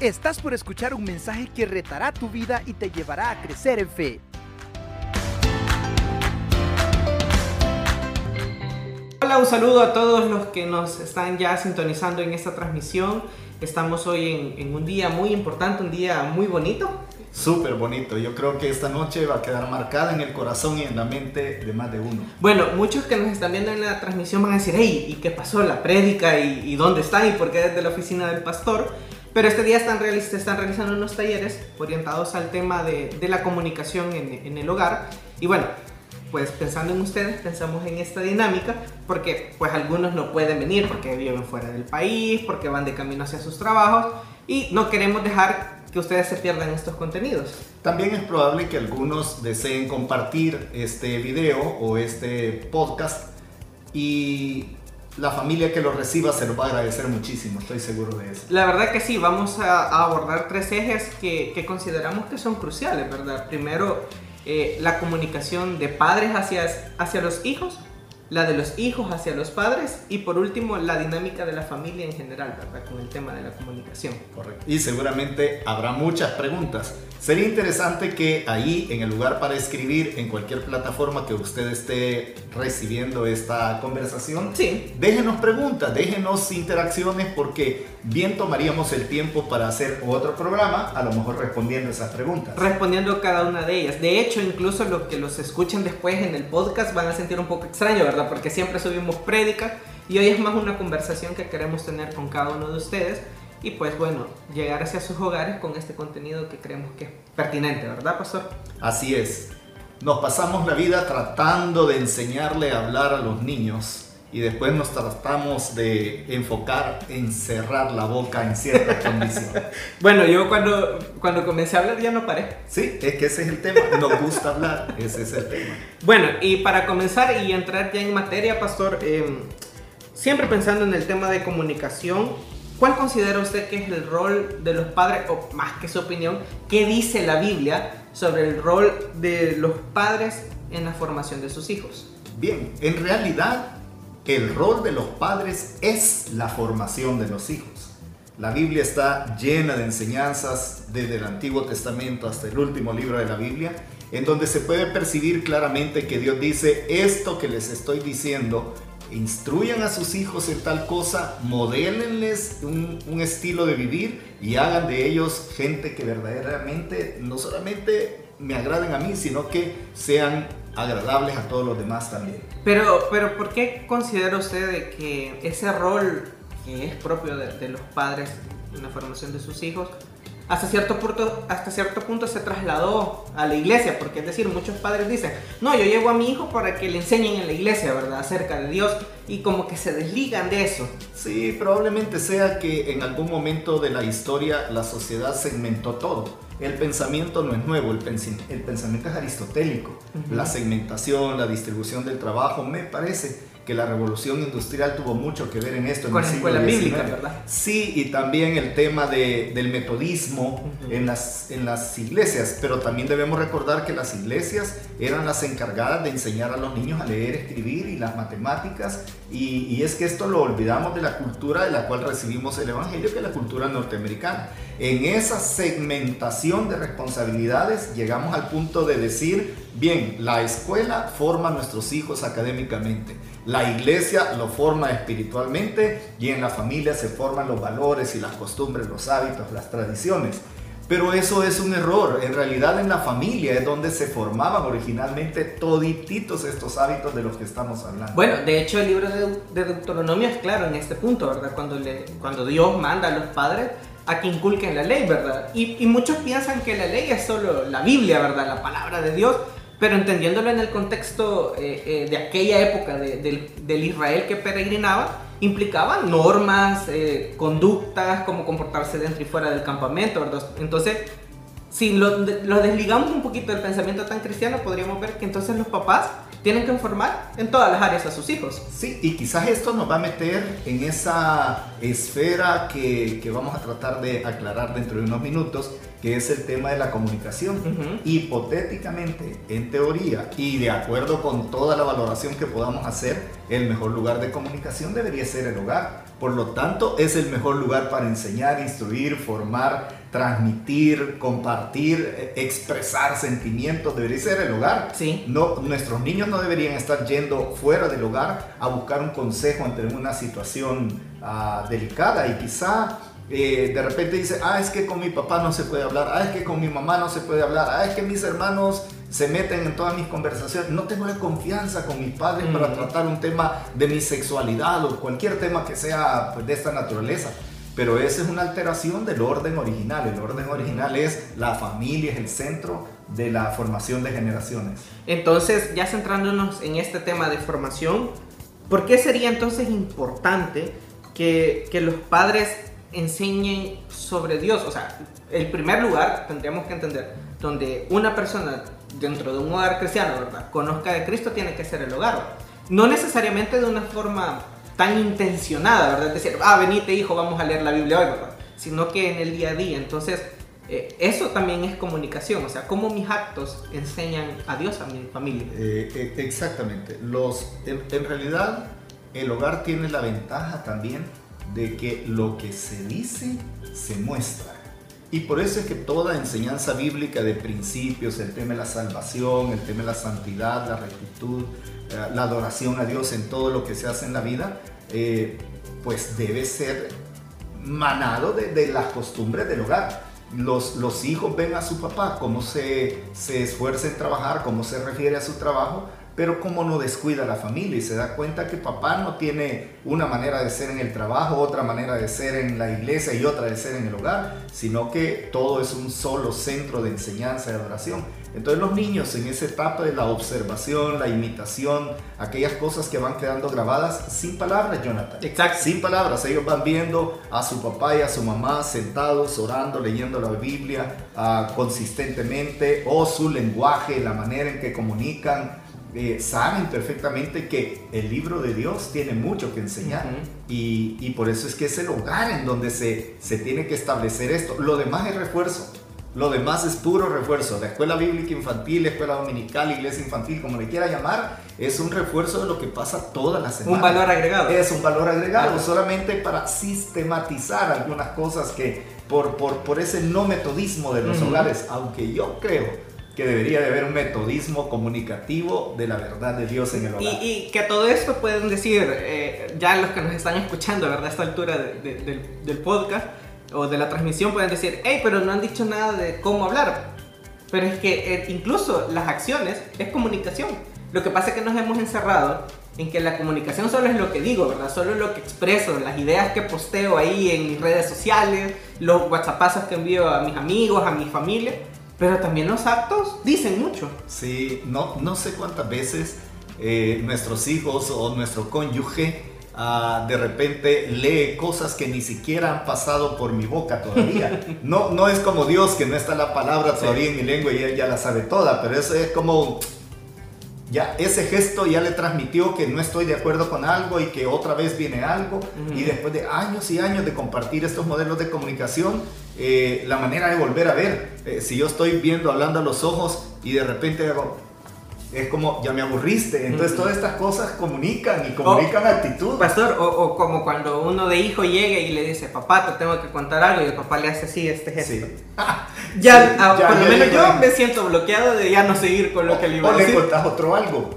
Estás por escuchar un mensaje que retará tu vida y te llevará a crecer en fe. Hola, un saludo a todos los que nos están ya sintonizando en esta transmisión. Estamos hoy en, en un día muy importante, un día muy bonito. Súper bonito. Yo creo que esta noche va a quedar marcada en el corazón y en la mente de más de uno. Bueno, muchos que nos están viendo en la transmisión van a decir, hey, ¿y qué pasó? ¿La prédica? ¿Y, y dónde están? ¿Y por qué desde la oficina del pastor? Pero este día están, se están realizando unos talleres orientados al tema de, de la comunicación en, en el hogar. Y bueno, pues pensando en ustedes, pensamos en esta dinámica, porque pues algunos no pueden venir porque viven fuera del país, porque van de camino hacia sus trabajos y no queremos dejar que ustedes se pierdan estos contenidos. También es probable que algunos deseen compartir este video o este podcast y la familia que lo reciba se lo va a agradecer muchísimo, estoy seguro de eso. La verdad que sí, vamos a, a abordar tres ejes que, que consideramos que son cruciales, ¿verdad? Primero, eh, la comunicación de padres hacia, hacia los hijos, la de los hijos hacia los padres y por último, la dinámica de la familia en general, ¿verdad? Con el tema de la comunicación. Correcto. Y seguramente habrá muchas preguntas. Sería interesante que ahí, en el lugar para escribir, en cualquier plataforma que usted esté recibiendo esta conversación, Sí, déjenos preguntas, déjenos interacciones, porque bien tomaríamos el tiempo para hacer otro programa, a lo mejor respondiendo esas preguntas. respondiendo cada una de ellas. De hecho, incluso los que los escuchen después en el podcast van a sentir un poco extraño, ¿verdad? Porque siempre subimos prédica y hoy es más una conversación que queremos tener con cada uno de ustedes y pues bueno, llegar hacia sus hogares con este contenido que creemos que es pertinente, ¿verdad, pastor? Así es. Nos pasamos la vida tratando de enseñarle a hablar a los niños y después nos tratamos de enfocar en cerrar la boca en ciertas condiciones. Bueno, yo cuando, cuando comencé a hablar ya no paré. Sí, es que ese es el tema. Nos gusta hablar, ese es el tema. Bueno, y para comenzar y entrar ya en materia, pastor, eh, siempre pensando en el tema de comunicación, ¿cuál considera usted que es el rol de los padres, o más que su opinión, qué dice la Biblia sobre el rol de los padres en la formación de sus hijos? Bien, en realidad el rol de los padres es la formación de los hijos. La Biblia está llena de enseñanzas desde el Antiguo Testamento hasta el último libro de la Biblia, en donde se puede percibir claramente que Dios dice, esto que les estoy diciendo, instruyan a sus hijos en tal cosa, modélenles un, un estilo de vivir y hagan de ellos gente que verdaderamente no solamente me agraden a mí, sino que sean agradables a todos los demás también. Pero, pero ¿por qué considera usted de que ese rol que es propio de, de los padres en la formación de sus hijos, hasta cierto, punto, hasta cierto punto se trasladó a la iglesia? Porque es decir, muchos padres dicen, no, yo llevo a mi hijo para que le enseñen en la iglesia, ¿verdad? Acerca de Dios y como que se desligan de eso. Sí, probablemente sea que en algún momento de la historia la sociedad segmentó todo. El pensamiento no es nuevo, el, el pensamiento es aristotélico. La segmentación, la distribución del trabajo, me parece que la revolución industrial tuvo mucho que ver en esto. en Con la escuela bíblica, ¿verdad? Sí, y también el tema de- del metodismo en, las, en las iglesias, pero también debemos recordar que las iglesias eran las encargadas de enseñar a los niños a leer, escribir y las matemáticas, y, y es que esto lo olvidamos de la cultura de la cual recibimos el Evangelio, que es la cultura norteamericana. En esa segmentación de responsabilidades llegamos al punto de decir, bien, la escuela forma a nuestros hijos académicamente, la iglesia lo forma espiritualmente y en la familia se forman los valores y las costumbres, los hábitos, las tradiciones. Pero eso es un error. En realidad en la familia es donde se formaban originalmente todititos estos hábitos de los que estamos hablando. Bueno, de hecho el libro de, Deu- de Deuteronomio es claro en este punto, ¿verdad? Cuando, cuando Dios manda a los padres a que inculquen la ley, ¿verdad? Y, y muchos piensan que la ley es solo la Biblia, ¿verdad? La palabra de Dios, pero entendiéndolo en el contexto eh, eh, de aquella época de- del, Israel que peregrinaba, implicaba normas, eh, conductas, como comportarse dentro y fuera del campamento, ¿verdad? Entonces, si lo, lo desligamos un poquito del pensamiento tan cristiano, podríamos ver que entonces los papás tienen que informar en todas las áreas a sus hijos. Sí, y quizás esto nos va a meter en esa esfera que, que vamos a tratar de aclarar dentro de unos minutos, que es el tema de la comunicación. Ujú. Hipotéticamente, en teoría, y de acuerdo con toda la valoración que podamos hacer, el mejor lugar de comunicación debería ser el hogar. Por lo tanto, es el mejor lugar para enseñar, instruir, formar, transmitir, compartir, eh, expresar sentimientos. Debería ser el hogar. Sí. No, nuestros niños no deberían estar yendo fuera del hogar a buscar un consejo ante una situación ah, delicada y quizá eh, de repente dice, ah, es que con mi papá no se puede hablar, ah, es que con mi mamá no se puede hablar, ah, es que mis hermanos se meten en todas mis conversaciones, no tengo la confianza con mis padres para Mm. tratar un tema de mi sexualidad o cualquier tema que sea pues, de esta naturaleza. Pero esa es una alteración del orden original. El orden original es la familia, es el centro de la formación de generaciones. Entonces, ya centrándonos en este tema de formación, ¿por qué sería entonces importante que, que los padres enseñen sobre Dios? O sea, el primer lugar, tendríamos que entender, donde una persona dentro de un hogar cristiano, ¿verdad? Conozca de Cristo, tiene que ser el hogar. No necesariamente de una forma tan intencionada, ¿verdad? Decir, ah, venite hijo, vamos a leer la Biblia hoy, ¿verdad? Sino que en el día a día. Entonces, eh, eso también es comunicación, o sea, cómo mis actos enseñan a Dios a mi familia. Eh, eh, exactamente. Los, en, en realidad, el hogar tiene la ventaja también de que lo que se dice se muestra. Y por eso es que toda enseñanza bíblica de principios, el tema de la salvación, el tema de la santidad, la rectitud, la adoración a Dios en todo lo que se hace en la vida, eh, pues debe ser manado de, de las costumbres del hogar. Los, los hijos ven a su papá, cómo se, se esfuerza en trabajar, cómo se refiere a su trabajo, pero cómo no descuida a la familia y se da cuenta que papá no tiene una manera de ser en el trabajo, otra manera de ser en la iglesia y otra de ser en el hogar, sino que todo es un solo centro de enseñanza y adoración. Entonces los niños en esa etapa de la observación, la imitación, aquellas cosas que van quedando grabadas sin palabras, Jonathan. Exacto. Sin palabras, ellos van viendo a su papá y a su mamá sentados, orando, leyendo la Biblia ah, consistentemente, o su lenguaje, la manera en que comunican, eh, saben perfectamente que el libro de Dios tiene mucho que enseñar. Y por eso es que es el hogar en donde se, se tiene que establecer esto. Lo demás es refuerzo. Lo demás es puro refuerzo. La escuela bíblica infantil, la escuela dominical, iglesia infantil, como le quiera llamar, es un refuerzo de lo que pasa toda la semana. Un valor agregado. Es un valor agregado, Claro. solamente para sistematizar algunas cosas que por, por, por ese no metodismo de los Ujú. hogares, aunque yo creo que debería de haber un metodismo comunicativo de la verdad de Dios en el hogar. Y, y que a todo esto pueden decir, eh, ya los que nos están escuchando, ¿verdad? A esta altura de- de- del, del podcast o de la transmisión pueden decir, hey, pero no han dicho nada de cómo hablar. Pero es que eh, incluso las acciones es comunicación. Lo que pasa es que nos hemos encerrado en que la comunicación solo es lo que digo, ¿verdad? Solo es lo que expreso, las ideas que posteo ahí en mis redes sociales, los whatsappazos que envío a mis amigos, a mi familia. Pero también los actos dicen mucho. Sí, no, no sé cuántas veces eh, nuestros hijos o nuestro cónyuge ah, de repente lee cosas que ni siquiera han pasado por mi boca todavía. No, no es como Dios que no está la palabra todavía en mi lengua y él ya la sabe toda, pero eso es como ya ese gesto ya le transmitió que no estoy de acuerdo con algo y que otra vez viene algo. Y después de años y años de compartir estos modelos de comunicación eh, la manera de volver a ver eh, si yo estoy viendo hablando a los ojos y de repente hago es como ya me aburriste entonces todas estas cosas comunican y comunican actitud Pastor, o, o como cuando uno de hijo llega y le dice, papá, te tengo que contar algo, y el papá le hace así este gesto. Sí. Ya, Sí, ah, ya, por lo menos yo me siento bloqueado de ya no seguir con lo que le iba o a le decir. contás otro algo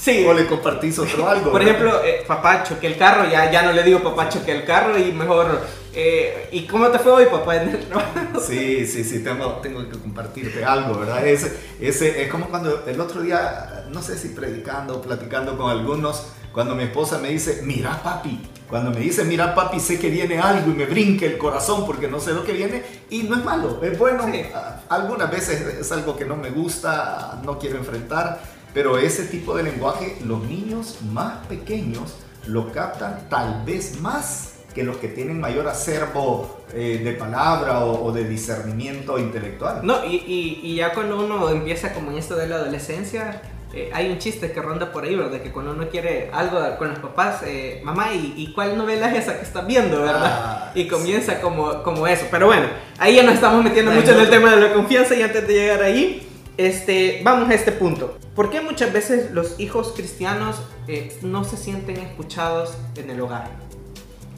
Sí. o le compartís otro algo Por ¿verdad? ejemplo, eh, papá, choqué el carro, ya, ya no le digo papá, choqué el carro y mejor, eh, ¿y cómo te fue hoy, papá? Sí, sí, sí, tengo, tengo que compartirte algo, ¿verdad? Ese, ese, es como cuando el otro día, no sé si predicando o platicando con algunos, cuando mi esposa me dice, mira papi, cuando me dice, mira papi, sé que viene algo y me brinca el corazón porque no sé lo que viene y no es malo, es bueno. Sí. Algunas veces es algo que no me gusta, no quiero enfrentar, pero ese tipo de lenguaje los niños más pequeños lo captan tal vez más que los que tienen mayor acervo eh, de palabra o, o de discernimiento intelectual. No, y, y, y ya cuando uno empieza como en esto de la adolescencia, eh, hay un chiste que ronda por ahí, ¿verdad? Que cuando uno quiere algo con los papás, eh, mamá, ¿y, ¿y, cuál novela es esa que estás viendo, verdad? Ah, y comienza como, como eso. Pero bueno, ahí ya nos estamos metiendo mucho en el tema de la confianza y antes de llegar ahí, este, vamos a este punto. ¿Por qué muchas veces los hijos cristianos eh, no se sienten escuchados en el hogar?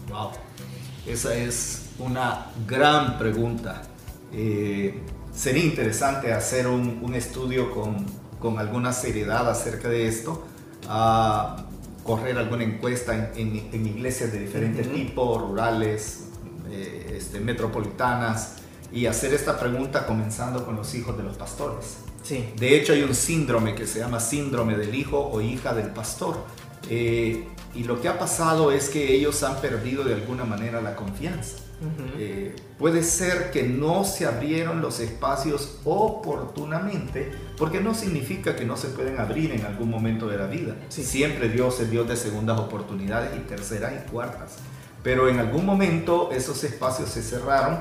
Wow, esa es una gran pregunta. Eh, sería interesante hacer un, un estudio con, con, alguna seriedad acerca de esto, a correr alguna encuesta en, en, en iglesias de diferentes uh -huh. tipos, rurales, eh, este, metropolitanas, y hacer esta pregunta comenzando con los hijos de los pastores. Sí. De hecho, hay un síndrome que se llama síndrome del hijo o hija del pastor. Eh, y lo que ha pasado es que ellos han perdido de alguna manera la confianza. Uh -huh. eh, puede ser que no se abrieron los espacios oportunamente, porque no significa que no se pueden abrir en algún momento de la vida. Sí. Siempre Dios es Dios de segundas oportunidades y terceras y cuartas. Pero en algún momento esos espacios se cerraron.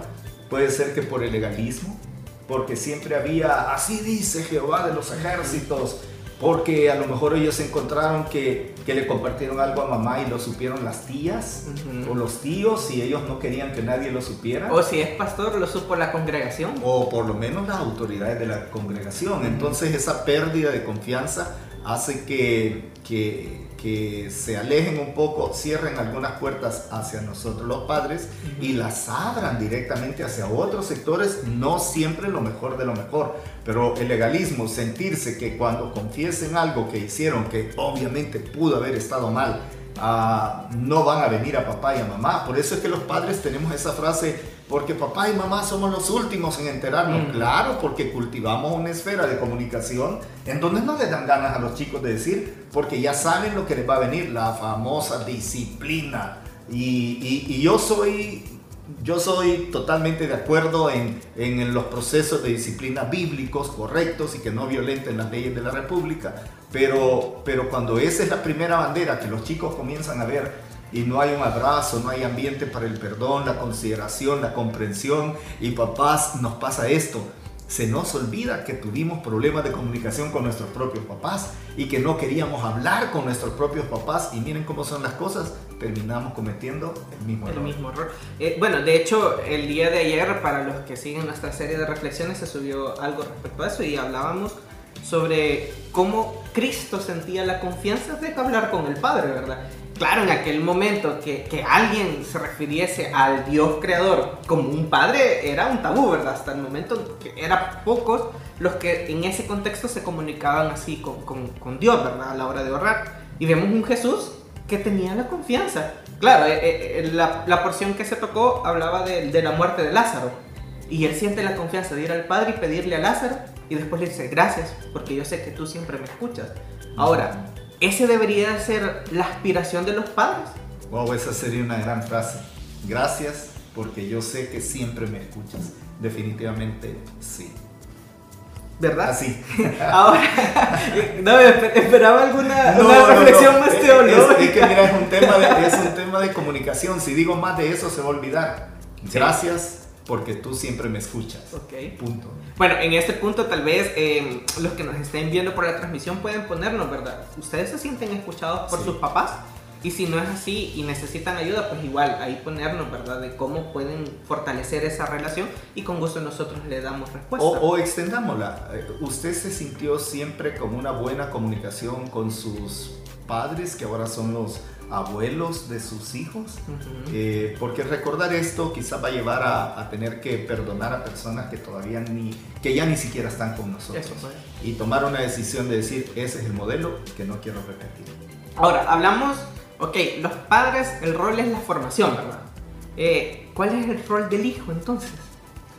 Puede ser que por el legalismo, porque siempre había, así dice Jehová de los ejércitos, porque a lo mejor ellos encontraron que, que le compartieron algo a mamá y lo supieron las tías uh -huh. o los tíos y ellos no querían que nadie lo supiera. O si es pastor, lo supo la congregación. O por lo menos las autoridades de la congregación. Uh -huh. Entonces esa pérdida de confianza hace que, que, que, se alejen un poco, cierren algunas puertas hacia nosotros los padres uh -huh. y las abran directamente hacia otros sectores, no siempre lo mejor de lo mejor, pero el legalismo, sentirse que cuando confiesen algo que hicieron, que obviamente pudo haber estado mal, uh, no van a venir a papá y a mamá. Por eso es que los padres tenemos esa frase, porque papá y mamá somos los últimos en enterarnos. Mm. Claro, porque cultivamos una esfera de comunicación en donde no les dan ganas a los chicos de decir, porque ya saben lo que les va a venir, la famosa disciplina. Y, y, y yo soy yo soy totalmente de acuerdo en, en, los procesos de disciplina bíblicos correctos y que no violenten las leyes de la República, pero, pero cuando esa es la primera bandera que los chicos comienzan a ver y no hay un abrazo, no hay ambiente para el perdón, la consideración, la comprensión y papás nos pasa esto, se nos olvida que tuvimos problemas de comunicación con nuestros propios papás y que no queríamos hablar con nuestros propios papás y miren cómo son las cosas, terminamos cometiendo el mismo el error. Mismo error. Eh, bueno, de hecho, el día de ayer, para los que siguen nuestra serie de reflexiones, se subió algo respecto a eso y hablábamos sobre cómo Cristo sentía la confianza de hablar con el Padre, ¿verdad? Claro, en aquel momento que, que, alguien se refiriese al Dios creador como un padre era un tabú, ¿verdad? Hasta el momento que eran pocos los que en ese contexto se comunicaban así con, con, con Dios, ¿verdad? A la hora de orar. Y vemos un Jesús que tenía la confianza. Claro, eh, eh, la, la, porción que se tocó hablaba de, la muerte de Lázaro. Y él siente la confianza de ir al Padre y pedirle a Lázaro. Y después le dice, gracias, porque yo sé que tú siempre me escuchas. Ahora, ¿ese debería ser la aspiración de los padres? Wow, esa sería una gran frase. Gracias, porque yo sé que siempre me escuchas. Definitivamente sí. ¿Verdad? Así. Ahora, no, esperaba alguna no, una no, reflexión no. más teológica. Es, es que mira, es un, tema de, es un tema de comunicación. Si digo más de eso, se va a olvidar. Gracias, porque tú siempre me escuchas. Ok. Punto. Bueno, en este punto tal vez eh, los que nos estén viendo por la transmisión pueden ponernos, ¿verdad? ¿Ustedes se sienten escuchados por Sí. sus papás? Y si no es así y necesitan ayuda, pues igual ahí ponernos, ¿verdad? De cómo pueden fortalecer esa relación y con gusto nosotros le damos respuesta. O, o extendámosla. Eh, ¿Usted se sintió siempre con una buena comunicación con sus padres, que ahora son los abuelos de sus hijos? Eh, porque recordar esto quizás va a llevar a, a tener que perdonar a personas que todavía ni, que ya ni siquiera están con nosotros. Y tomar una decisión de decir, ese es el modelo que no quiero repetir. Ahora, hablamos, ok, los padres, el rol es la formación, ¿verdad? Eh, ¿Cuál es el rol del hijo entonces?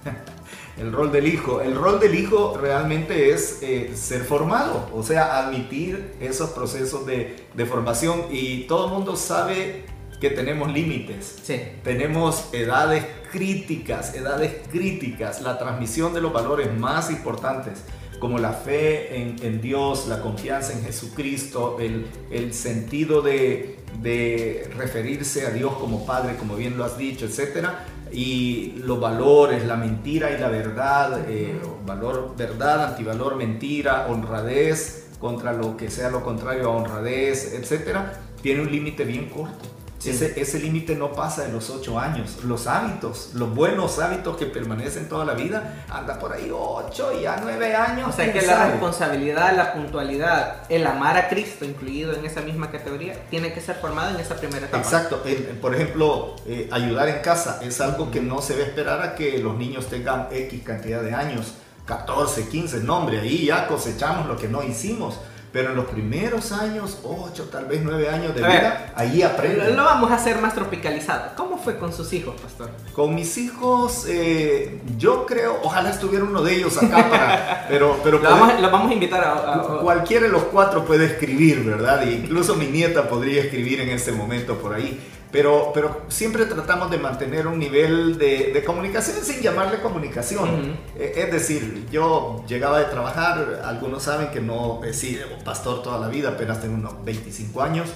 El rol del hijo. El rol del hijo realmente es eh, ser formado, o sea, admitir esos procesos de, de formación. Y todo el mundo sabe que tenemos límites. Sí. Tenemos edades críticas, edades críticas, la transmisión de los valores más importantes, como la fe en, en Dios, la confianza en Jesucristo, el, el sentido de, de referirse a Dios como Padre, como bien lo has dicho, etcétera y los valores, la mentira y la verdad, eh, valor verdad, antivalor mentira, honradez, contra lo que sea lo contrario a honradez, etcétera, tiene un límite bien corto. Ese, ese límite no pasa de los ocho años. Los hábitos, los buenos hábitos que permanecen toda la vida, anda por ahí ocho y a nueve años. O sea que la responsabilidad, la puntualidad, el amar a Cristo incluido en esa misma categoría, tiene que ser formado en esa primera etapa. Exacto. por ejemplo, eh, ayudar en casa es algo que no se debe esperar a que los niños tengan X cantidad de años. 14, 15, no hombre, ahí ya cosechamos lo que no hicimos. Pero en los primeros años, 8, tal vez 9 años de vida, ahí aprenden. Lo vamos a hacer más tropicalizado. ¿Cómo fue con sus hijos, pastor? Con mis hijos, eh, yo creo, ojalá estuviera uno de ellos acá para... Pero, pero lo, vamos, a invitar a, Cualquiera de los cuatro puede escribir, ¿verdad? E incluso mi nieta podría escribir en este momento por ahí. Pero, pero siempre tratamos de mantener un nivel de, de comunicación sin llamarle comunicación. Eh, es decir, yo llegaba de trabajar, algunos saben que no he sido pastor toda la vida, apenas tengo unos 25 años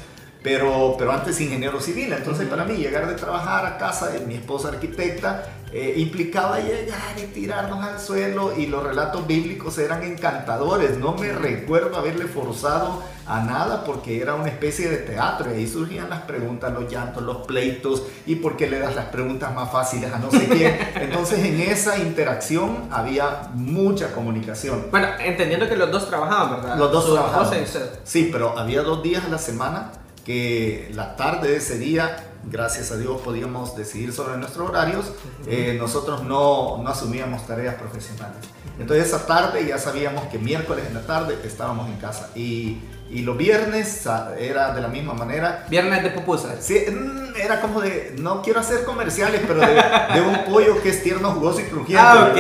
pero, pero antes ingeniero civil. Entonces, para mí, llegar de trabajar a casa de mi esposa arquitecta eh, implicaba llegar y tirarnos al suelo, y los relatos bíblicos eran encantadores. No me recuerdo haberle forzado a nada porque era una especie de teatro, y ahí surgían las preguntas, los llantos, los pleitos, y por qué le das las preguntas más fáciles a no sé quién. Entonces, en esa interacción había mucha comunicación. Bueno, entendiendo que los dos trabajaban, ¿verdad? Los dos trabajaban. Sí, pero había dos días a la semana que la tarde de ese día, gracias a Dios, podíamos decidir sobre nuestros horarios, eh, nosotros no, no asumíamos tareas profesionales. Entonces esa tarde ya sabíamos que miércoles en la tarde estábamos en casa y, y los viernes era de la misma manera. Viernes de pupusa. Sí, mm, era como de, no quiero hacer comerciales, pero de, un pollo que es tierno, jugoso y crujiente. Ah,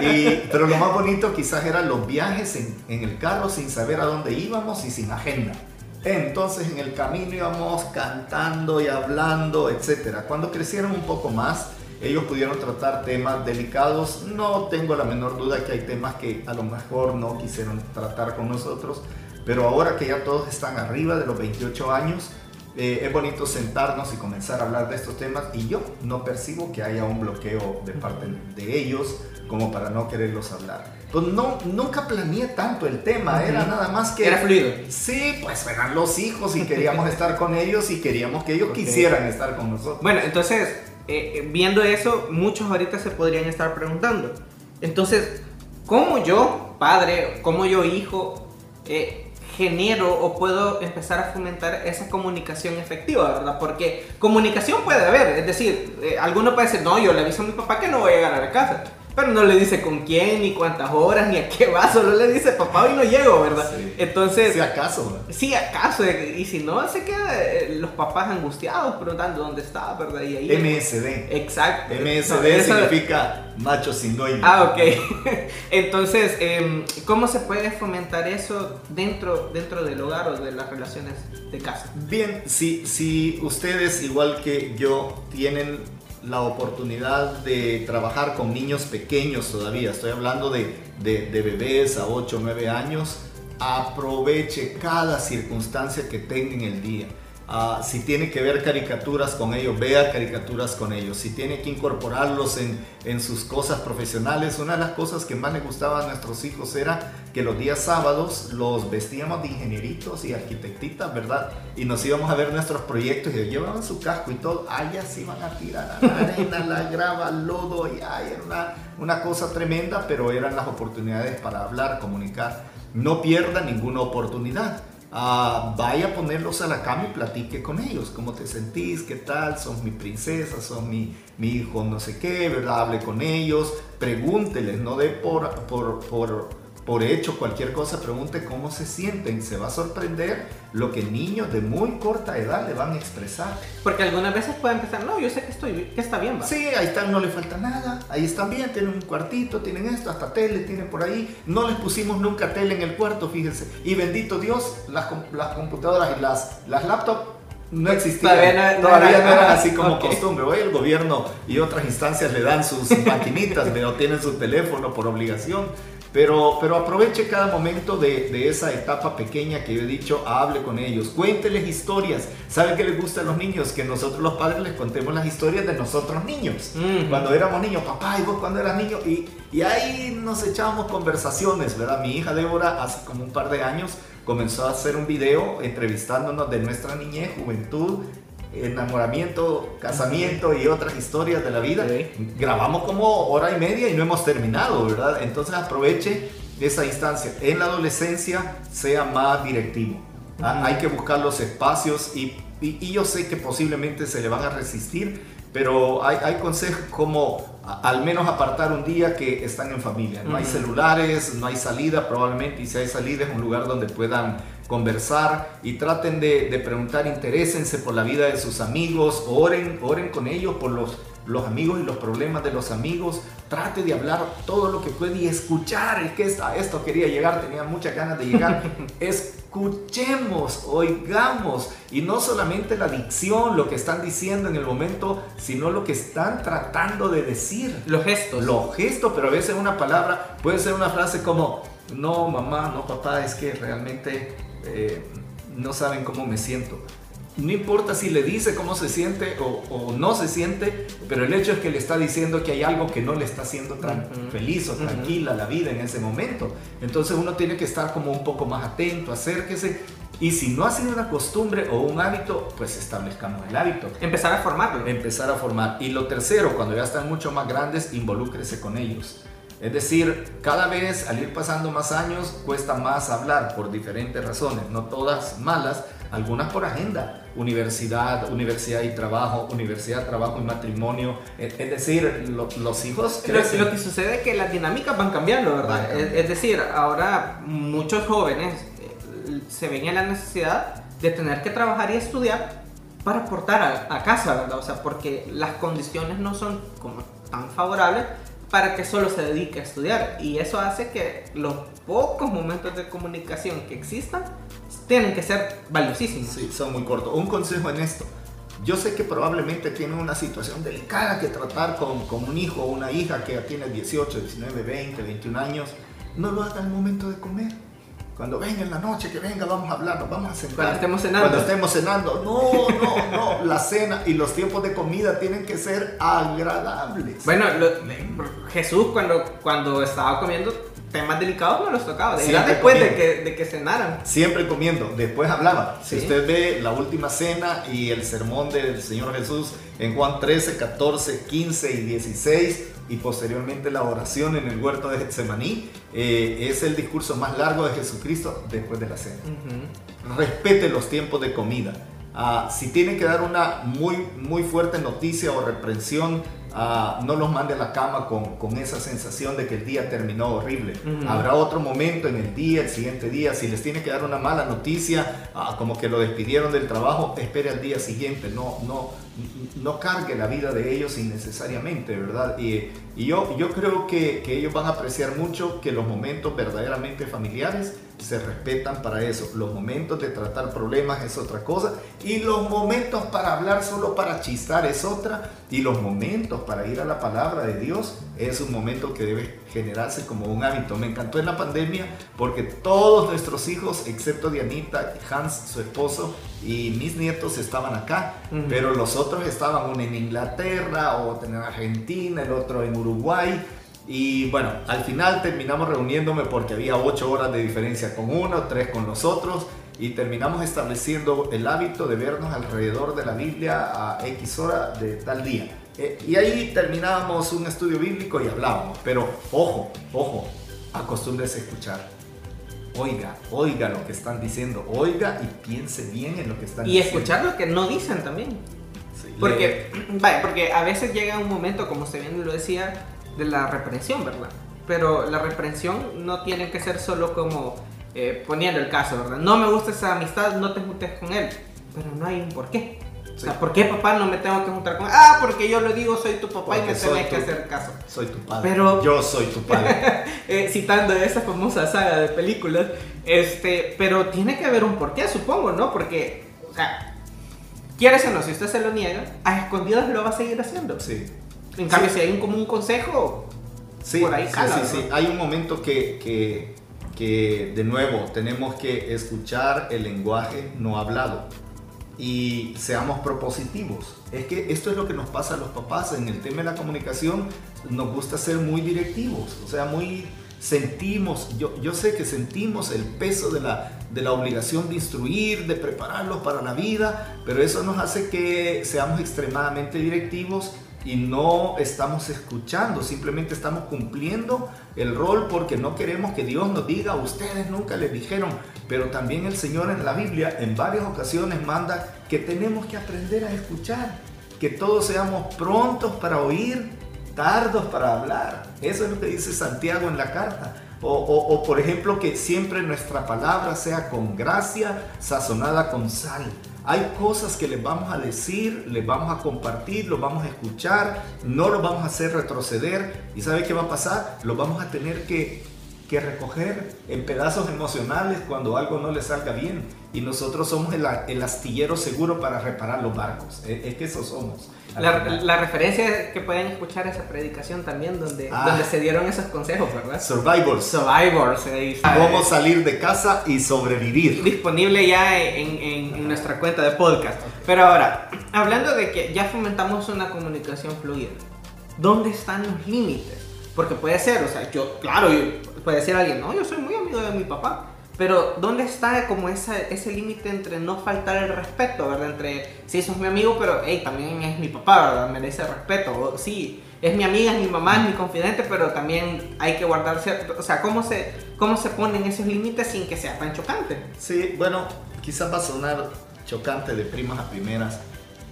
Y, pero lo más bonito quizás eran los viajes en, en el carro sin saber a dónde íbamos y sin agenda. Entonces en el camino íbamos cantando y hablando, etc. Cuando crecieron un poco más, ellos pudieron tratar temas delicados. No tengo la menor duda que hay temas que a lo mejor no quisieron tratar con nosotros, pero ahora que ya todos están arriba de los 28 años, eh, es bonito sentarnos y comenzar a hablar de estos temas y yo no percibo que haya un bloqueo de parte de ellos como para no quererlos hablar pues no, nunca planeé tanto el tema, era nada más que... Era fluido. Sí, pues eran los hijos y queríamos estar con ellos y queríamos que ellos quisieran estar con nosotros. Bueno, entonces, eh, eh, viendo eso, muchos ahorita se podrían estar preguntando, entonces, ¿cómo yo, padre, cómo yo, hijo, eh, genero o puedo empezar a fomentar esa comunicación efectiva, ¿verdad? Porque comunicación puede haber, es decir, alguno puede decir, no, yo le aviso a mi papá que no voy a llegar a la casa. Pero no le dice con quién, ni cuántas horas, ni a qué va, solo le dice, papá, hoy no llego, ¿verdad? Entonces... Si acaso, Si acaso, y si no, se quedan eh, los papás angustiados preguntando dónde está, ¿verdad? Y ahí, MSD. Exacto. MSD significa macho sin dueño. Ah, ok. Entonces, em, ¿cómo se puede fomentar eso dentro, dentro del hogar o de las relaciones de casa? Bien, si, si ustedes, igual que yo, tienen la oportunidad de trabajar con niños pequeños todavía, estoy hablando de, de, bebés a 8 o 9 años, aproveche cada circunstancia que tenga en el día. Ah, si tiene que ver caricaturas con ellos, vea caricaturas con ellos. Si tiene que incorporarlos en, en, sus cosas profesionales, una de las cosas que más le gustaba a nuestros hijos era que los días sábados los vestíamos de ingenieritos y arquitectitas, ¿verdad? Y nos íbamos a ver nuestros proyectos y ellos llevaban su casco y todo. Allá se iban a tirar a la arena, la grava, al lodo y ay, era una, una cosa tremenda, pero eran las oportunidades para hablar, comunicar. No pierda ninguna oportunidad. Ah, vaya a ponerlos a la cama y platique con ellos. ¿Cómo te sentís? ¿Qué tal? Son mi princesa, son mi, mi hijo no sé qué, ¿verdad? Hable con ellos, pregúnteles, no de por, por, por por hecho cualquier cosa, pregunte cómo se sienten. Se va a sorprender lo que niños de muy corta edad le van a expresar. Porque algunas veces pueden pensar, no, yo sé que, estoy, que está bien. ¿va? Sí, ahí están, no le falta nada. Ahí están bien, tienen un cuartito, tienen esto, hasta tele tienen por ahí. No les pusimos nunca tele en el cuarto, fíjense. Y bendito Dios, las, las computadoras y las, las laptops no existían. Todavía no, eran así como costumbre. Hoy el gobierno y otras instancias le dan sus maquinitas, pero tienen su teléfono por obligación. Pero, pero aproveche cada momento de, de, esa etapa pequeña que yo he dicho, hable con ellos, cuénteles historias. ¿Saben qué les gusta a los niños? Que nosotros los padres les contemos las historias de nosotros niños. Cuando éramos niños, papá, y vos cuando eras niño, y, y ahí nos echábamos conversaciones, ¿verdad? Mi hija Débora hace como un par de años comenzó a hacer un video entrevistándonos de nuestra niñez, juventud, enamoramiento, casamiento y otras historias de la vida. Grabamos como hora y media y no hemos terminado, ¿verdad? Entonces aproveche esa instancia. En la adolescencia sea más directivo. Ah, hay que buscar los espacios y, y, yo sé que posiblemente se le van a resistir, pero hay, hay consejos como al menos apartar un día que están en familia. No hay celulares, no hay salida probablemente, y si hay salida es un lugar donde puedan conversar y traten de, de preguntar, interésense por la vida de sus amigos, oren, oren con ellos por los, los amigos y los problemas de los amigos, trate de hablar todo lo que puede y escuchar, es que a esto quería llegar, tenía muchas ganas de llegar, escuchemos, oigamos, y no solamente la dicción, lo que están diciendo en el momento, sino lo que están tratando de decir. Los gestos. Los gestos, pero a veces una palabra puede ser una frase como, no mamá, no papá, es que realmente eh, no saben cómo me siento. No importa si le dice cómo se siente o, no se siente, pero el hecho es que le está diciendo que hay algo que no le está haciendo tan feliz o tranquila la vida en ese momento. Entonces uno tiene que estar como un poco más atento, acérquese. Y si no ha sido una costumbre o un hábito, pues establezcamos el hábito. Empezar a formarlo. Empezar a formar. Y lo tercero, cuando ya están mucho más grandes, involúcrese con ellos. Es decir, cada vez al ir pasando más años cuesta más hablar por diferentes razones, no todas malas, algunas por agenda, universidad, universidad y trabajo, universidad, trabajo y matrimonio, es, decir, los hijos crecen. Lo, que sucede es que las dinámicas van cambiando, ¿verdad? Es, decir, ahora muchos jóvenes eh, se ven en la necesidad de tener que trabajar y estudiar para aportar a, a casa, ¿verdad? O sea, porque las condiciones no son como tan favorables para que solo se dedique a estudiar. Y eso hace que los pocos momentos de comunicación que existan tienen que ser valiosísimos. Sí, son muy cortos. Un consejo en esto. Yo sé que probablemente tiene una situación delicada que tratar con, con un hijo o una hija que ya tiene 18, 19, 20, 21 años. No lo haga al momento de comer cuando venga en la noche, que venga, vamos a hablar, nos vamos a sentar. Cuando estemos cenando. Cuando estemos cenando. No, no, no. La cena y los tiempos de comida tienen que ser agradables. Bueno, Jesús cuando, cuando estaba comiendo temas delicados no los tocaba. Era después de que, de que, cenaran. Siempre comiendo, después hablaba. Si usted ve la última cena y el sermón del Señor Jesús en Juan 13, 14, 15 y 16 y posteriormente la oración en el huerto de Getsemaní, eh, es el discurso más largo de Jesucristo después de la cena. Respete los tiempos de comida. Ah, si tiene que dar una muy, muy fuerte noticia o reprensión Ah, no los mande a la cama con, con, esa sensación de que el día terminó horrible. Habrá otro momento en el día, el siguiente día, si les tiene que dar una mala noticia, ah, como que lo despidieron del trabajo, espere al día siguiente, no, no, no cargue la vida de ellos innecesariamente, ¿verdad? Y, yo, yo creo que, que ellos van a apreciar mucho que los momentos verdaderamente familiares se respetan para eso. Los momentos de tratar problemas es otra cosa y los momentos para hablar solo para chistar es otra y los momentos para ir a la palabra de Dios es un momento que debe generarse como un hábito. Me encantó en la pandemia porque todos nuestros hijos, excepto Dianita, Hans, su esposo, y mis nietos estaban acá, pero los otros estaban uno en Inglaterra, otro en Argentina, el otro en Uruguay. Y bueno, al final terminamos reuniéndome porque había ocho horas de diferencia con uno, tres con los otros y terminamos estableciendo el hábito de vernos alrededor de la Biblia a X hora de tal día. Eh, y ahí terminábamos un estudio bíblico y hablábamos. Pero ojo, ojo, acostúmbrese a escuchar. Oiga, oiga lo que están diciendo, oiga y piense bien en lo que están y diciendo. Y escuchar lo que no dicen también. porque, vaya, porque a veces llega un momento, como usted bien lo decía, de la reprensión, ¿verdad? Pero la reprensión no tiene que ser solo como eh, poniendo el caso, ¿verdad? No me gusta esa amistad, no te juntes con él. Pero no hay un por qué. O sea, ¿por qué papá no me tengo que juntar con? Ah, porque yo le digo soy tu papá y me tenés que hacer caso. Soy tu padre. Pero, yo soy tu padre. eh, citando esa famosa saga de películas, este, pero tiene que haber un porqué, supongo, ¿no? Porque, o sea, quieres o no, si usted se lo niega, a escondidas lo va a seguir haciendo. Sí. En cambio, si hay un, como un consejo, Sí, por ahí sí, cala, sí, ¿no? sí. Hay un momento que, que, que, de nuevo, tenemos que escuchar el lenguaje no hablado y seamos propositivos. Es que esto es lo que nos pasa a los papás en el tema de la comunicación. Nos gusta ser muy directivos, o sea, muy sentimos, yo, yo sé que sentimos el peso de la, de la obligación de instruir, de prepararlos para la vida, pero eso nos hace que seamos extremadamente directivos y no estamos escuchando, simplemente estamos cumpliendo el rol porque no queremos que Dios nos diga, ustedes nunca les dijeron, pero también el Señor en la Biblia en varias ocasiones manda que tenemos que aprender a escuchar, que todos seamos prontos para oír, tardos para hablar. Eso es lo que dice Santiago en la carta. O, o- por ejemplo que siempre nuestra palabra sea con gracia, sazonada con sal. Hay cosas que les vamos a decir, les vamos a compartir, los vamos a escuchar, no los vamos a hacer retroceder. ¿Y sabe qué va a pasar? Los vamos a tener que, que recoger en pedazos emocionales cuando algo no les salga bien. Y nosotros somos el, astillero seguro para reparar los barcos. Es, es que eso somos. La, la referencia que pueden escuchar esa predicación también, donde, Ah. donde se dieron esos consejos, ¿verdad? Survivors. Survivor se dice. Cómo salir de casa y sobrevivir. disponible ya en, en- en nuestra cuenta de podcast. Pero ahora, hablando de que ya fomentamos una comunicación fluida, ¿dónde están los límites? Porque puede ser, o sea, yo, claro, yo- puede decir alguien, no, yo soy muy amigo de mi papá. Pero ¿dónde está como esa, ese límite entre no faltar el respeto, verdad? Entre, sí, sos mi amigo, pero hey, también es mi papá, ¿verdad? Merece respeto. O, sí, es mi amiga, es mi mamá, es mi confidente, pero también hay que guardar cierto... O sea, ¿cómo se, cómo se ponen esos límites sin que sea tan chocante? Sí, bueno, quizás va a sonar chocante de primas a primeras,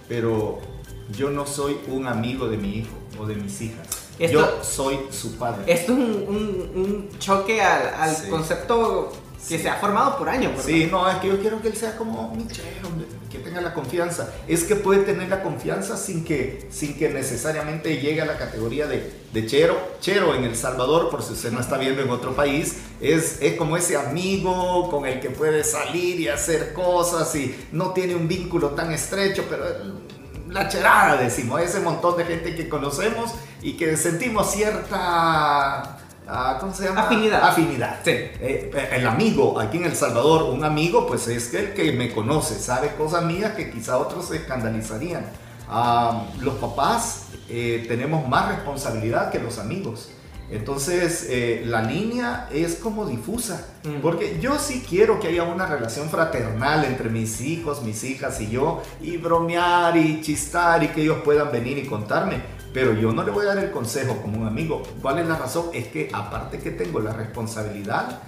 pero yo no soy un amigo de mi hijo o de mis hijas. Esto- yo soy su padre. Esto es un, un- un choque al, al Sí. concepto que Sí. se ha formado por años. ¿verdad? Sí, no, es que yo quiero que él sea como mi chero, que tenga la confianza. Es que puede tener la confianza sin que, sin que necesariamente llegue a la categoría de, de chero. Chero en El Salvador, por si usted no está viendo en otro país, es, es como ese amigo con el que puede salir y hacer cosas y no tiene un vínculo tan estrecho, pero la cherada, decimos, ese montón de gente que conocemos y que sentimos cierta... ah, ¿Cómo se llama? Afinidad. Afinidad. Sí. Eh, el amigo, aquí en El Salvador, un amigo, pues es que el que me conoce, sabe cosas mías que quizá otros se escandalizarían. Ah, los papás eh, tenemos más responsabilidad que los amigos. Entonces, eh, la línea es como difusa. Mm. Porque yo sí quiero que haya una relación fraternal entre mis hijos, mis hijas y yo, y bromear y chistar y que ellos puedan venir y contarme. Pero yo no le voy a dar el consejo como un amigo. ¿Cuál es la razón? Es que aparte que tengo la responsabilidad,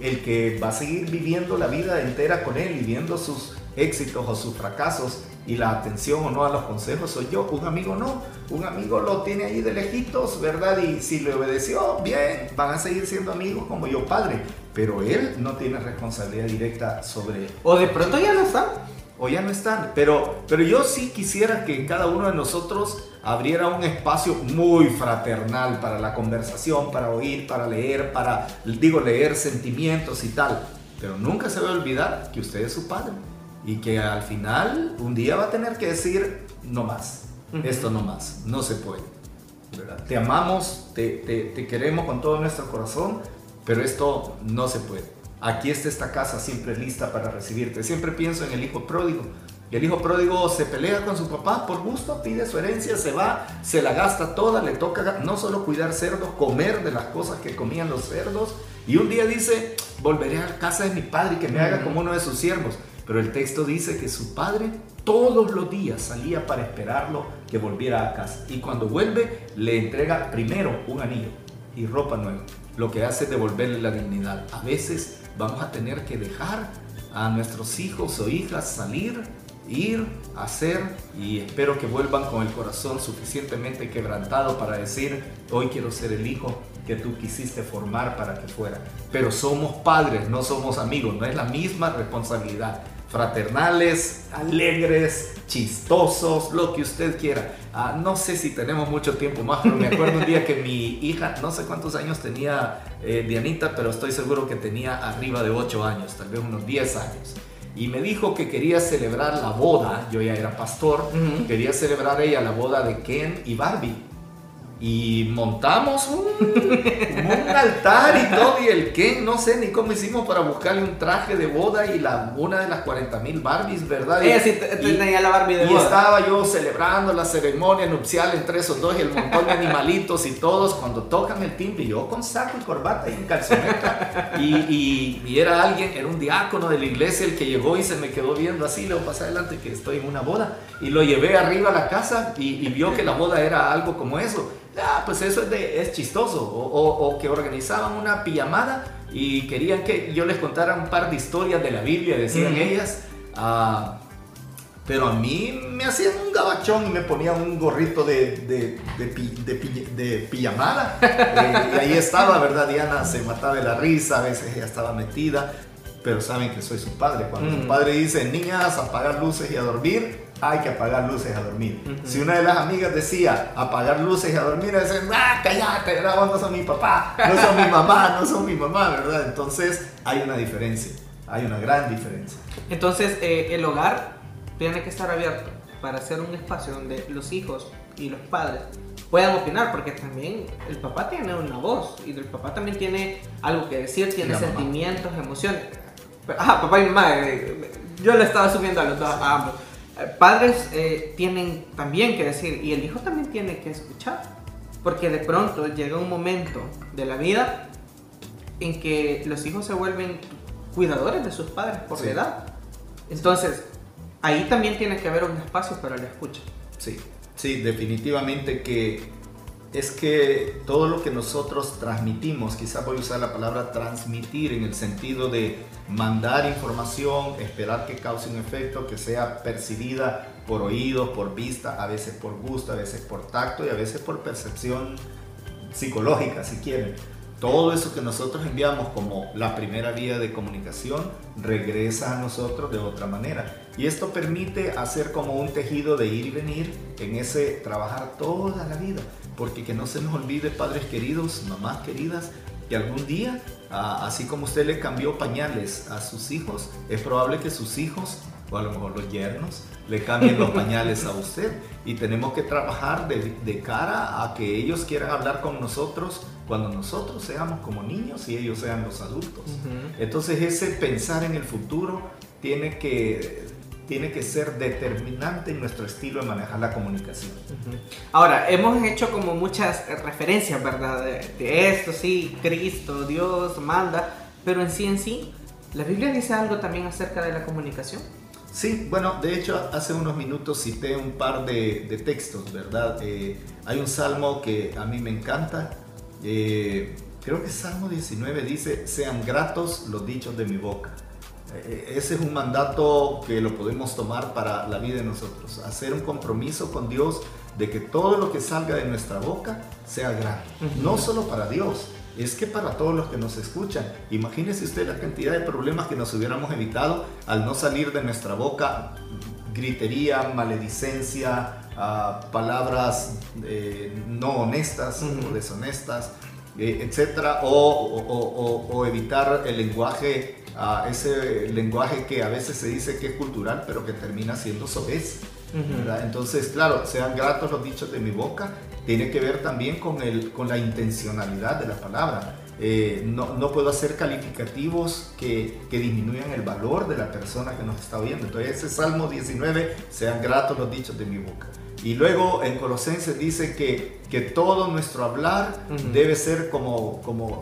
el que va a seguir viviendo la vida entera con él y viendo sus éxitos o sus fracasos y la atención o no a los consejos soy yo, un amigo no, un amigo lo tiene ahí de lejitos, ¿verdad? Y si le obedeció, bien, van a seguir siendo amigos como yo padre, pero él no tiene responsabilidad directa sobre O de pronto ya no está. O ya no están. Pero, pero yo sí quisiera que cada uno de nosotros abriera un espacio muy fraternal para la conversación, para oír, para leer, para, digo, leer sentimientos y tal. Pero nunca se va a olvidar que usted es su padre y que al final un día va a tener que decir no más, esto no más, no se puede. ¿verdad? Te amamos, te, te- te queremos con todo nuestro corazón, pero esto no se puede. Aquí está esta casa siempre lista para recibirte. Siempre pienso en el hijo pródigo. Y el hijo pródigo se pelea con su papá por gusto, pide su herencia, se va, se la gasta toda, le toca no solo cuidar cerdos, comer de las cosas que comían los cerdos. Y un día dice, volveré a casa de mi padre y que me haga como uno de sus siervos. Pero el texto dice que su padre todos los días salía para esperarlo que volviera a casa. Y cuando vuelve, le entrega primero un anillo y ropa nueva. Lo que hace es devolverle la dignidad. A veces vamos a tener que dejar a nuestros hijos o hijas salir, ir, hacer y espero que vuelvan con el corazón suficientemente quebrantado para decir, hoy quiero ser el hijo que tú quisiste formar para que fuera. Pero somos padres, no somos amigos, no es la misma responsabilidad. Fraternales, alegres, chistosos, lo que usted quiera. Ah, no sé si tenemos mucho tiempo más, pero me acuerdo un día que mi hija, no sé cuántos años tenía eh, Dianita, pero estoy seguro que tenía arriba de 8 años, tal vez unos 10 años. Y me dijo que quería celebrar la boda, yo ya era pastor, Ujú. quería celebrar ella la boda de Ken y Barbie. Y montamos un, un, altar y todo y el que no sé ni cómo hicimos para buscarle un traje de boda y la, una de las 40 mil Barbies, ¿verdad? Ella sí tenía la Barbie de y boda. Y estaba yo celebrando la ceremonia nupcial entre esos dos y el montón de animalitos y todos cuando tocan el timbre, yo con saco y corbata y calzoneta y, y, y, era alguien, era un diácono de la iglesia el que llegó y se me quedó viendo así, a pasar adelante que estoy en una boda y lo llevé arriba a la casa y, y vio que la boda era algo como eso ah, pues eso es, de, es chistoso. O, o, o, que organizaban una pijamada y querían que yo les contara un par de historias de la Biblia, decían -huh. ellas. Ah, pero a mí me hacían un gabachón y me ponían un gorrito de, de, de, de pijamada. eh, y ahí estaba, ¿verdad? Diana se mataba de la risa, a veces ella estaba metida. Pero saben que soy su padre. Cuando -huh. su padre dice, niñas, apagar luces y a dormir, hay que apagar luces a dormir. Uh -huh. Si una de las amigas decía apagar luces y a dormir, decían, ah, cállate, ¿verdad? no son mi papá, no son mi mamá, no son mi mamá, ¿verdad? Entonces hay una diferencia, hay una gran diferencia. Entonces eh, el hogar tiene que estar abierto para ser un espacio donde los hijos y los padres puedan opinar, porque también el papá tiene una voz y el papá también tiene algo que decir, tiene sentimientos, emociones. Ah, papá y mamá, eh, yo le estaba subiendo a los dos, a ambos padres eh, tienen también que decir y el hijo también tiene que escuchar porque de pronto llega un momento de la vida en que los hijos se vuelven cuidadores de sus padres por sí. la edad. Entonces ahí también tiene que haber un espacio para la escucha. Sí. Sí definitivamente que es que todo lo que nosotros transmitimos, quizás voy a usar la palabra transmitir en el sentido de mandar información, esperar que cause un efecto, que sea percibida por oídos, por vista, a veces por gusto, a veces por tacto y a veces por percepción psicológica, si quieren. Todo eso que nosotros enviamos como la primera vía de comunicación regresa a nosotros de otra manera. Y esto permite hacer como un tejido de ir y venir en ese trabajar toda la vida. Porque que no se nos olvide, padres queridos, mamás queridas, que algún día, así como usted le cambió pañales a sus hijos, es probable que sus hijos, o a lo mejor los yernos, le cambien los pañales a usted. Y tenemos que trabajar de, de, cara a que ellos quieran hablar con nosotros cuando nosotros seamos como niños y ellos sean los adultos. Uh -huh. Entonces ese pensar en el futuro tiene que, tiene que ser determinante en nuestro estilo de manejar la comunicación. Uh -huh. Ahora, hemos hecho como muchas referencias, ¿verdad? De, de esto, sí, Cristo, Dios manda, pero en sí en sí, ¿la Biblia dice algo también acerca de la comunicación? Sí, bueno, de hecho hace unos minutos cité un par de, de textos, ¿verdad? Eh, hay un salmo que a mí me encanta, eh, creo que Salmo 19 dice, sean gratos los dichos de mi boca. Eh, ese es un mandato que lo podemos tomar para la vida de nosotros, hacer un compromiso con Dios de que todo lo que salga de nuestra boca sea uh -huh. no solo para Dios, es que para todos los que nos escuchan, imagínese usted la cantidad de problemas que nos hubiéramos evitado al no salir de nuestra boca gritería, maledicencia, uh, palabras eh, no honestas uh -huh. o deshonestas, eh, etcétera, o, o, o, o, evitar el lenguaje, uh, ese lenguaje que a veces se dice que es cultural, pero que termina siendo soez. Uh -huh. Entonces, claro, sean gratos los dichos de mi boca, tiene que ver también con, el, con la intencionalidad de la palabra. Eh, no, no, puedo hacer calificativos que, que, disminuyan el valor de la persona que nos está oyendo. Entonces, ese Salmo 19, sean gratos los dichos de mi boca. Y luego en Colosenses dice que, que todo nuestro hablar uh -huh. debe ser como, como,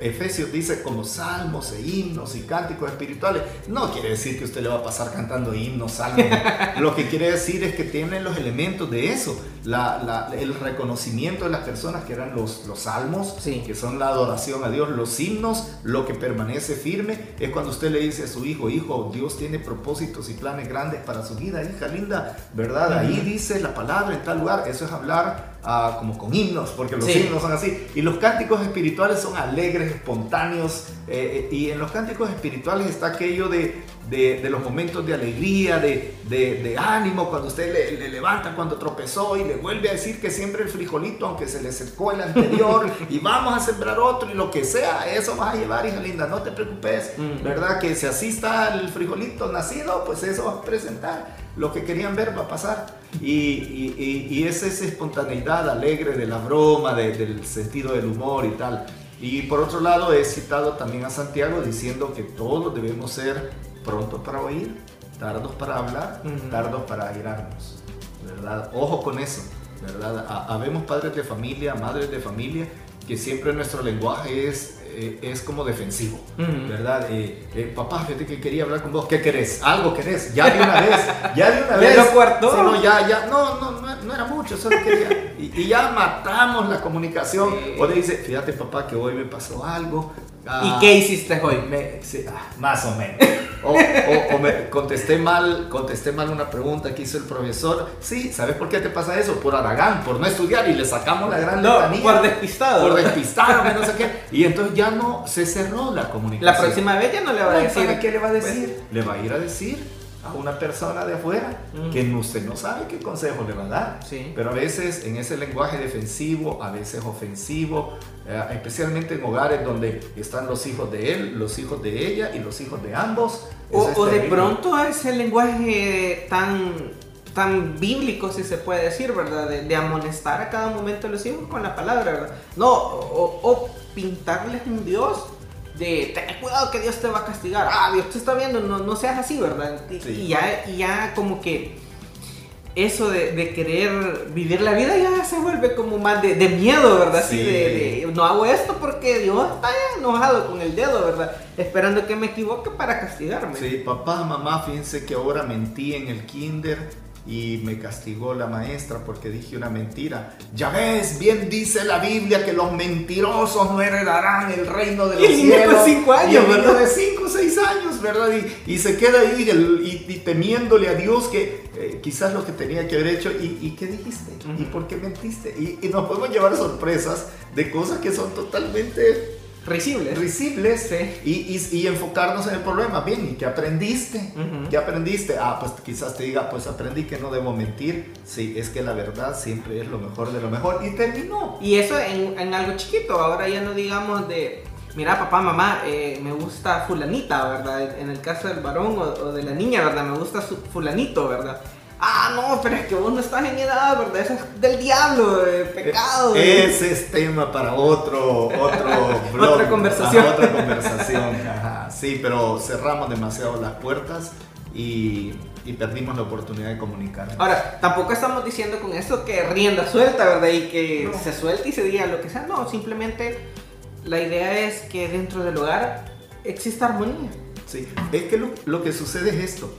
Efesios dice, como salmos e himnos y cánticos espirituales. No quiere decir que usted le va a pasar cantando himnos, salmos. Lo que quiere decir es que tiene los elementos de eso. La, la, el reconocimiento de las personas que eran los, los salmos, sí. que son la adoración a Dios, los himnos, lo que permanece firme, es cuando usted le dice a su hijo, hijo, Dios tiene propósitos y planes grandes para su vida, hija linda, ¿verdad? Uh -huh. Ahí dice la palabra en tal lugar, eso es hablar uh, como con himnos, porque los sí. himnos son así. Y los cánticos espirituales son alegres, espontáneos, eh, y en los cánticos espirituales está aquello de, de, de los momentos de alegría, de, de, de ánimo, cuando usted le, le, levanta cuando tropezó y le vuelve a decir que siempre el frijolito, aunque se le secó el anterior, y vamos a sembrar otro y lo que sea, eso vas a llevar, hija linda, no te preocupes, mm. ¿verdad? Que si así está el frijolito nacido, pues eso vas a presentar. lo que querían ver va a pasar. Y, y, y, es esa espontaneidad alegre de la broma, del sentido del humor y tal. Y por otro lado, he citado también a Santiago diciendo que todos debemos ser prontos para oír, tardos para hablar, tardos para airarnos. ¿Verdad? Ojo con eso. ¿verdad? Habemos padres de familia, madres de familia, que siempre nuestro lenguaje es eh, es como defensivo, ¿verdad? Eh, eh, papá, fíjate que quería hablar con vos, ¿qué querés? Algo querés, ya de una vez, ya de una vez. cuarto? no, ya, ya, no, no, no, era mucho, solo quería. Y, ya matamos la comunicación. O le dice, fíjate papá que hoy me pasó algo, ¿Y ah, qué hiciste hoy? Ah, más o menos. O, me contesté mal, contesté mal una pregunta que hizo el profesor. Sí, ¿sabes por qué te pasa eso? Por Aragán, por no estudiar y le sacamos la gran no, Por despistado. Por despistado, no sé qué. Y entonces ya no se cerró la comunicación. La próxima vez ya no le va a decir. ¿Qué le va a decir? Pues le va a ir a decir a una persona de afuera que usted no sabe qué consejo le va a dar. Sí. Pero a veces en ese lenguaje defensivo, a veces ofensivo, eh, especialmente en hogares donde están los hijos de él, los hijos de ella y los hijos de ambos. O, de pronto ese lenguaje tan, tan bíblico, si se puede decir, ¿verdad? De, amonestar a cada momento a los hijos con la palabra, ¿verdad? No, o, pintarles un Dios de ten cuidado que Dios te va a castigar. Ah, Dios te está viendo, no, no seas así, ¿verdad? Y, ya, y ya como que eso de, querer vivir la vida ya se vuelve como más de, miedo, ¿verdad? Sí. de, no hago esto porque Dios está enojado con el dedo, ¿verdad? Esperando que me equivoque para castigarme. Sí, papá, mamá, fíjense que ahora mentí en el kinder y me castigó la maestra porque dije una mentira. Ya ves, bien dice la Biblia que los mentirosos no heredarán el reino de los y cielos. De cinco años, ¿verdad? De 5 o 6 años, ¿verdad? Y, se queda ahí y, temiéndole a Dios que eh, quizás lo que tenía que haber hecho. ¿Y, qué dijiste? ¿Y por qué mentiste? Y, nos podemos llevar sorpresas de cosas que son totalmente Risibles. Risibles. Y, y, enfocarnos en el problema. Bien, ¿y qué aprendiste? ¿Qué aprendiste? Ah, pues quizás te diga, pues aprendí que no debo mentir. Sí, es que la verdad siempre es lo mejor de lo mejor. Y terminó. Y eso en, en algo chiquito. Ahora ya no digamos de, mira, papá, mamá, eh, me gusta fulanita, ¿verdad? En el caso del varón o, o de la niña, ¿verdad? Me gusta su fulanito, ¿verdad? Ah, no, pero es que vos no estás en edad, ¿verdad? Eso es del diablo, de pecado. Ese es tema para otro, otro blog, otra conversación. otra conversación. Sí, pero cerramos demasiado las puertas y, y, perdimos la oportunidad de comunicar. Ahora, tampoco estamos diciendo con esto que rienda suelta, ¿verdad? Y que se suelte y se diga lo que sea. No, simplemente la idea es que dentro del hogar exista armonía. Sí, es que lo, lo que sucede es esto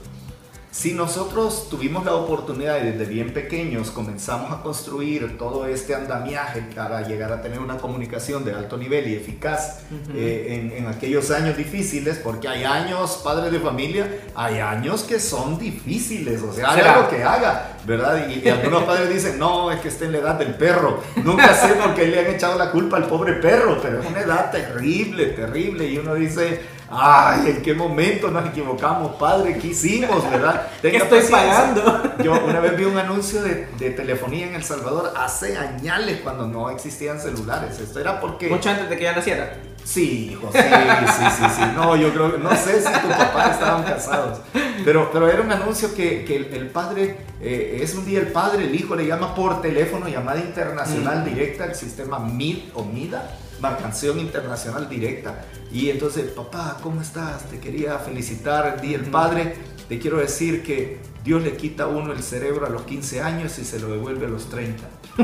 si nosotros tuvimos la oportunidad y desde bien pequeños comenzamos a construir todo este andamiaje para llegar a tener una comunicación de alto nivel y eficaz eh, en, aquellos años difíciles, porque hay años, padres de familia, hay años que son difíciles, o sea, haga lo que haga, ¿verdad? Y, algunos padres dicen, no, es que está en la edad del perro. Nunca sé por qué le han echado la culpa al pobre perro, pero es una edad terrible, terrible, y uno dice Ay, ¿en qué momento nos equivocamos, padre? ¿Qué hicimos, verdad? ¿Qué estoy pagando? Yo una vez vi un anuncio de, de, telefonía en El Salvador hace años cuando no existían celulares. Esto era porque... Mucho antes de que ya naciera. Sí, hijo, sí, sí, sí, sí. No, yo creo que no sé si tu papá estaban casados. Pero, pero era un anuncio que, que el, padre, eh, es un día el padre, el hijo le llama por teléfono, llamada internacional mm. directa, el sistema MID o MIDA canción internacional directa. Y entonces, papá, ¿cómo estás? Te quería felicitar el Día del Padre. Te quiero decir que Dios le quita a uno el cerebro a los 15 años y se lo devuelve a los 30.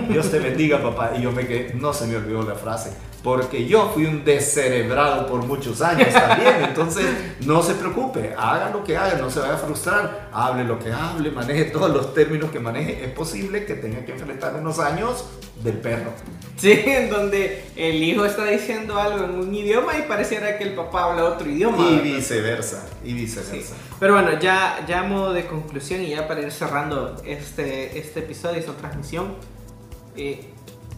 Dios te bendiga, papá. Y yo me quedé, no se me olvidó la frase porque yo fui un descerebrado por muchos años también. Entonces, no se preocupe, haga lo que haga, no se vaya a frustrar, hable lo que hable, maneje todos los términos que maneje. Es posible que tenga que enfrentar unos años del perro. Sí, en donde el hijo está diciendo algo en un idioma y pareciera que el papá habla otro idioma. Y viceversa, y viceversa. Pero bueno, ya, ya a modo de conclusión y ya para ir cerrando este, este episodio, esta transmisión. Eh,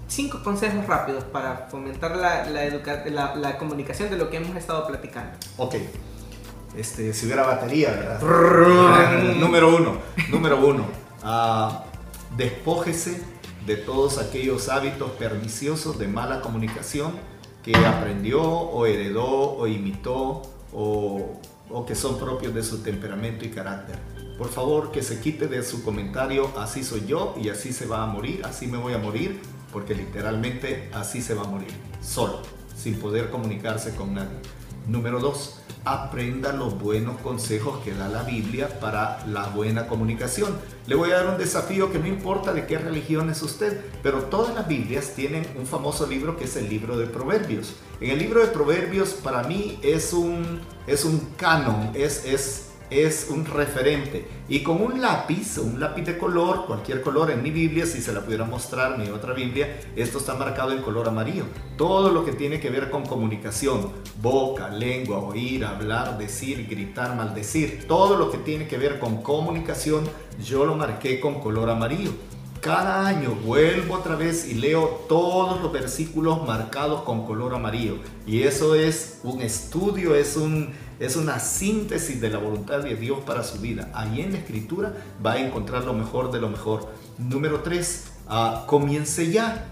cinco consejos rápidos para fomentar la, la, la, comunicación de lo que hemos estado platicando. Ok. Este, si hubiera batería, ¿verdad? número uno, número uno. Uh, despójese de todos aquellos hábitos perniciosos de mala comunicación que aprendió o heredó o imitó o, o que son propios de su temperamento y carácter por favor que se quite de su comentario, así soy yo y así se va a morir, así me voy a morir, porque literalmente así se va a morir, solo, sin poder comunicarse con nadie. Número dos, aprenda los buenos consejos que da la Biblia para la buena comunicación. Le voy a dar un desafío que no importa de qué religión es usted, pero todas las Biblias tienen un famoso libro que es el libro de Proverbios. En el libro de Proverbios para mí es un, es un canon, es, es es un referente. Y con un lápiz, un lápiz de color, cualquier color en mi Biblia, si se la pudiera mostrar, mi otra Biblia, esto está marcado en color amarillo. Todo lo que tiene que ver con comunicación, boca, lengua, oír, hablar, decir, gritar, maldecir, todo lo que tiene que ver con comunicación, yo lo marqué con color amarillo. Cada año vuelvo otra vez y leo todos los versículos marcados con color amarillo. Y eso es un estudio, es un, es una síntesis de la voluntad de Dios para su vida. Ahí en la escritura va a encontrar lo mejor de lo mejor. Número 3, ah, comience ya.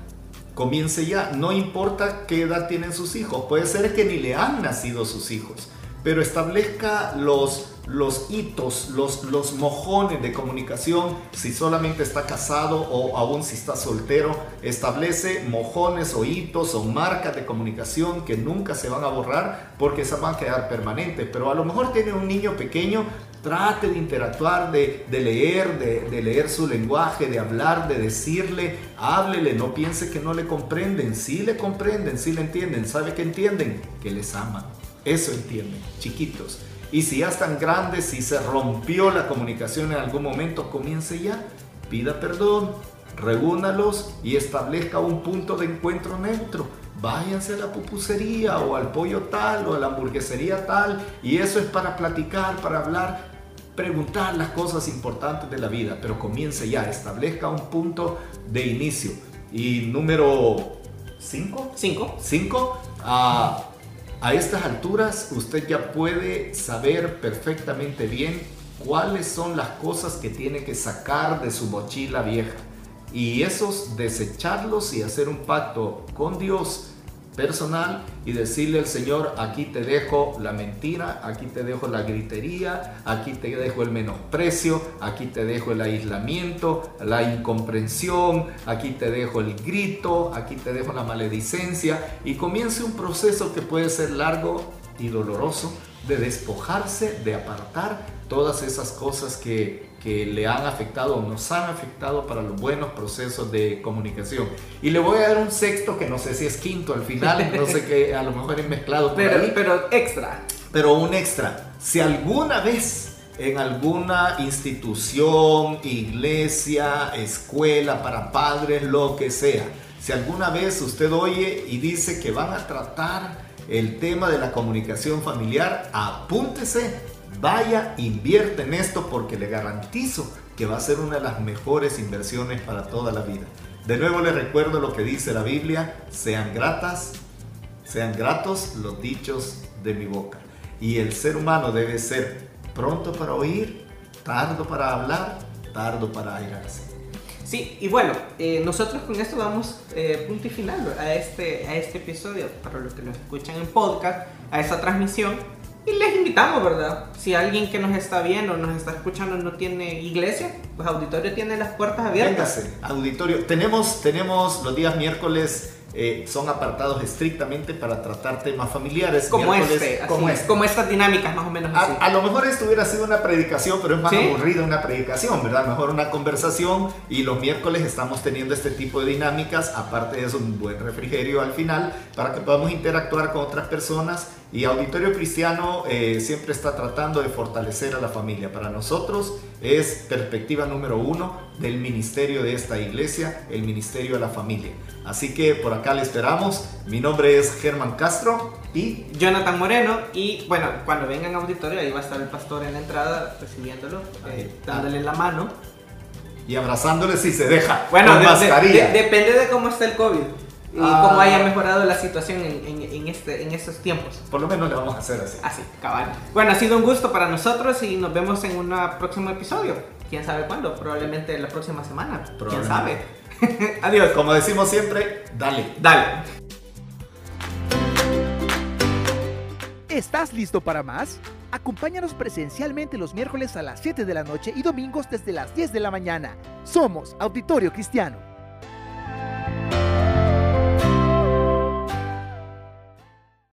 Comience ya. No importa qué edad tienen sus hijos. Puede ser que ni le han nacido sus hijos. Pero establezca los los hitos, los, los mojones de comunicación, si solamente está casado o aún si está soltero, establece mojones o hitos o marcas de comunicación que nunca se van a borrar porque se van a quedar permanentes. Pero a lo mejor tiene un niño pequeño, trate de interactuar, de, leer, de, de, leer su lenguaje, de hablar, de decirle, háblele, no piense que no le comprenden, sí le comprenden, sí le entienden, sabe que entienden, que les ama. Eso entienden, chiquitos. Y si ya están grandes, si se rompió la comunicación en algún momento, comience ya, pida perdón, reúnalos y establezca un punto de encuentro neutro. Váyanse a la pupusería o al pollo tal o a la hamburguesería tal y eso es para platicar, para hablar, preguntar las cosas importantes de la vida, pero comience ya, establezca un punto de inicio. Y número 5. 5. 5. A estas alturas usted ya puede saber perfectamente bien cuáles son las cosas que tiene que sacar de su mochila vieja. Y esos desecharlos y hacer un pacto con Dios personal y decirle al Señor, aquí te dejo la mentira, aquí te dejo la gritería, aquí te dejo el menosprecio, aquí te dejo el aislamiento, la incomprensión, aquí te dejo el grito, aquí te dejo la maledicencia. Y comience un proceso que puede ser largo y doloroso de despojarse, de apartar todas esas cosas que que le han afectado o nos han afectado para los buenos procesos de comunicación. Y le voy a dar un sexto que no sé si es quinto al final, no sé qué, a lo mejor es mezclado. pero, pero extra. Pero un extra. Si alguna vez en alguna institución, iglesia, escuela para padres, lo que sea, si alguna vez usted oye y dice que van a tratar el tema de la comunicación familiar, apúntese Vaya, invierte en esto porque le garantizo que va a ser una de las mejores inversiones para toda la vida. De nuevo le recuerdo lo que dice la Biblia, sean gratas, sean gratos los dichos de mi boca. Y el ser humano debe ser pronto para oír, tardo para hablar, tardo para airarse. Sí, y bueno, eh, nosotros con esto damos eh, punto y final a este, a este episodio, para los que nos escuchan en podcast, a esa transmisión. Y les invitamos, ¿verdad? Si alguien que nos está viendo, nos está escuchando, no tiene iglesia, pues Auditorio tiene las puertas abiertas. Véngase, Auditorio. Tenemos, tenemos los días miércoles eh, son apartados estrictamente para tratar temas familiares. Como este, como, este. como estas dinámicas más o menos. Así. A, lo mejor esto hubiera sido una predicación, pero es más aburrida una predicación, ¿verdad? Mejor una conversación y los miércoles estamos teniendo este tipo de dinámicas, aparte de eso un buen refrigerio al final, para que podamos interactuar con otras personas y Auditorio Cristiano eh, siempre está tratando de fortalecer a la familia. Para nosotros es perspectiva número uno del ministerio de esta iglesia, el ministerio de la familia. Así que por acá le esperamos. Mi nombre es Germán Castro y Jonathan Moreno. Y bueno, cuando vengan a auditorio, ahí va a estar el pastor en la entrada recibiéndolo, eh, dándole la mano. Y abrazándole si se deja. Bueno, depende de cómo está el COVID y cómo haya ah. mejorado la situación en, en, este, en estos tiempos. Por lo menos le vamos a hacer así. Así, cabal. Bueno, ha sido un gusto para nosotros y nos vemos en un próximo episodio. ¿Quién sabe cuándo? Probablemente la próxima semana. ¿Quién sabe? Adiós. Como decimos siempre, dale. Dale. ¿Estás listo para más? Acompáñanos presencialmente los miércoles a las 7 de la noche y domingos desde las 10 de la mañana. Somos Auditorio Cristiano.